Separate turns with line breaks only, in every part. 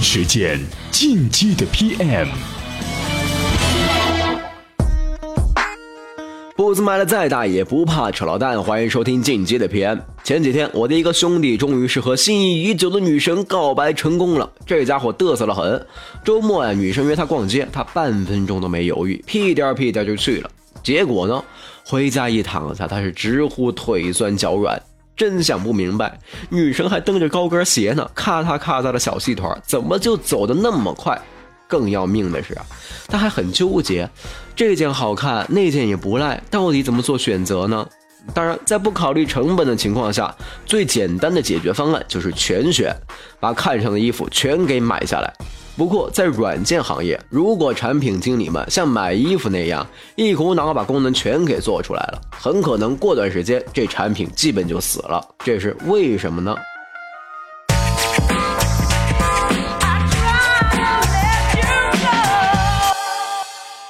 时间进击的 PM。
步子迈的再大也不怕扯老蛋，欢迎收听进击的 PM。前几天，我的一个兄弟终于是和心仪已久的女神告白成功了。这家伙嘚瑟了很。周末呀，女生约他逛街，他半分钟都没犹豫，屁颠屁颠就去了。结果呢，回家一躺下，他是直呼腿酸脚软。真想不明白，女神还蹬着高跟鞋呢，咔嗒咔嗒的小细腿，怎么就走得那么快？更要命的是啊，他还很纠结，这件好看，那件也不赖，到底怎么做选择呢？当然，在不考虑成本的情况下，最简单的解决方案就是全选，把看上的衣服全给买下来。不过，在软件行业，如果产品经理们像买衣服那样一股脑把功能全给做出来了，很可能过段时间这产品基本就死了。这是为什么呢？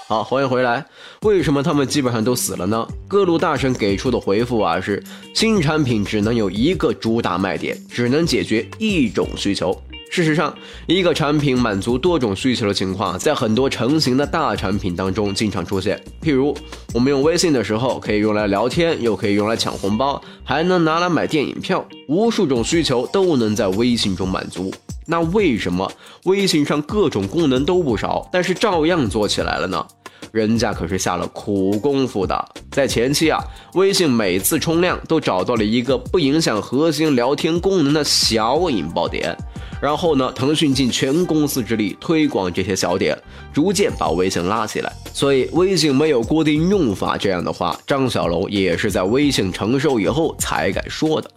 好，欢迎回来。为什么他们基本上都死了呢？各路大神给出的回复啊是：新产品只能有一个主打卖点，只能解决一种需求。事实上，一个产品满足多种需求的情况，在很多成型的大产品当中经常出现。譬如，我们用微信的时候，可以用来聊天，又可以用来抢红包，还能拿来买电影票，无数种需求都能在微信中满足。那为什么微信上各种功能都不少，但是照样做起来了呢？人家可是下了苦功夫的，在前期啊，微信每次冲量都找到了一个不影响核心聊天功能的小引爆点，然后呢，腾讯尽全公司之力推广这些小点，逐渐把微信拉起来。所以微信没有固定用法这样的话，张小龙也是在微信成熟以后才敢说的。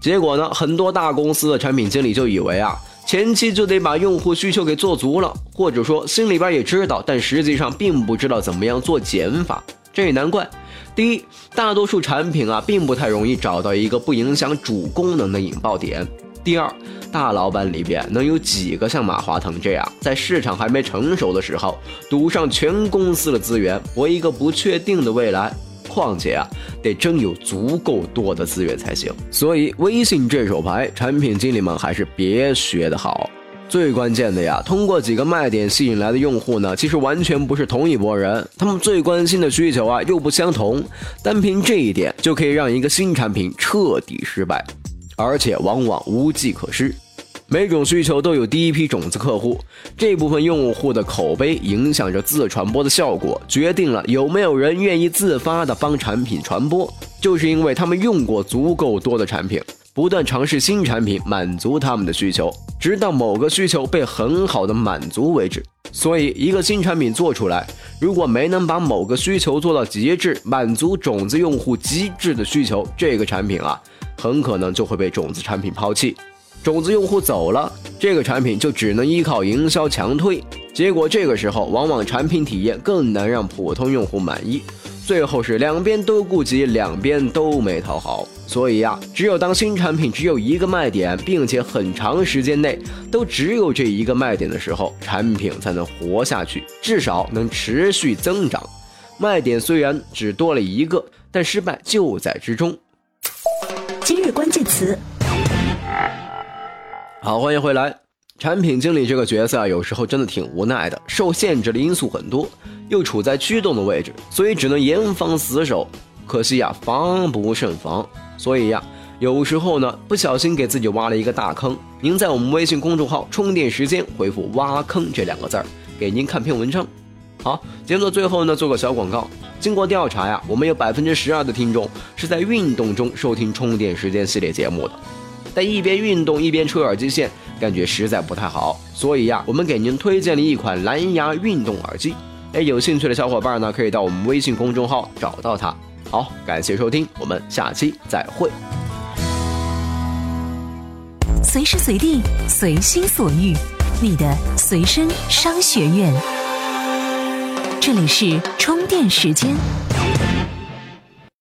结果呢，很多大公司的产品经理就以为啊。前期就得把用户需求给做足了，或者说心里边也知道，但实际上并不知道怎么样做减法。这也难怪。第一，大多数产品啊，并不太容易找到一个不影响主功能的引爆点。第二，大老板里边能有几个像马化腾这样，在市场还没成熟的时候，赌上全公司的资源搏一个不确定的未来？况且啊，得真有足够多的资源才行。所以微信这手牌，产品经理们还是别学的好。最关键的呀，通过几个卖点吸引来的用户呢，其实完全不是同一拨人，他们最关心的需求啊又不相同。单凭这一点，就可以让一个新产品彻底失败，而且往往无计可施。每种需求都有第一批种子客户，这部分用户的口碑影响着自传播的效果，决定了有没有人愿意自发的帮产品传播。就是因为他们用过足够多的产品，不断尝试新产品，满足他们的需求，直到某个需求被很好的满足为止。所以，一个新产品做出来，如果没能把某个需求做到极致，满足种子用户极致的需求，这个产品啊，很可能就会被种子产品抛弃。种子用户走了，这个产品就只能依靠营销强推，结果这个时候往往产品体验更难让普通用户满意，最后是两边都顾及，两边都没讨好。所以呀，只有当新产品只有一个卖点，并且很长时间内都只有这一个卖点的时候，产品才能活下去，至少能持续增长。卖点虽然只多了一个，但失败就在之中。今日关键词。好，欢迎回来。产品经理这个角色啊，有时候真的挺无奈的，受限制的因素很多，又处在驱动的位置，所以只能严防死守。可惜呀，防不胜防。所以呀，有时候呢，不小心给自己挖了一个大坑。您在我们微信公众号“充电时间”回复“挖坑”这两个字儿，给您看篇文章。好，节目最后呢，做个小广告。经过调查呀，我们有百分之十二的听众是在运动中收听“充电时间”系列节目的。但一边运动一边吹耳机线，感觉实在不太好，所以呀，我们给您推荐了一款蓝牙运动耳机。哎，有兴趣的小伙伴呢，可以到我们微信公众号找到它。好，感谢收听，我们下期再会。随时随地，随心所欲，你的随身商学院。这里是充电时间。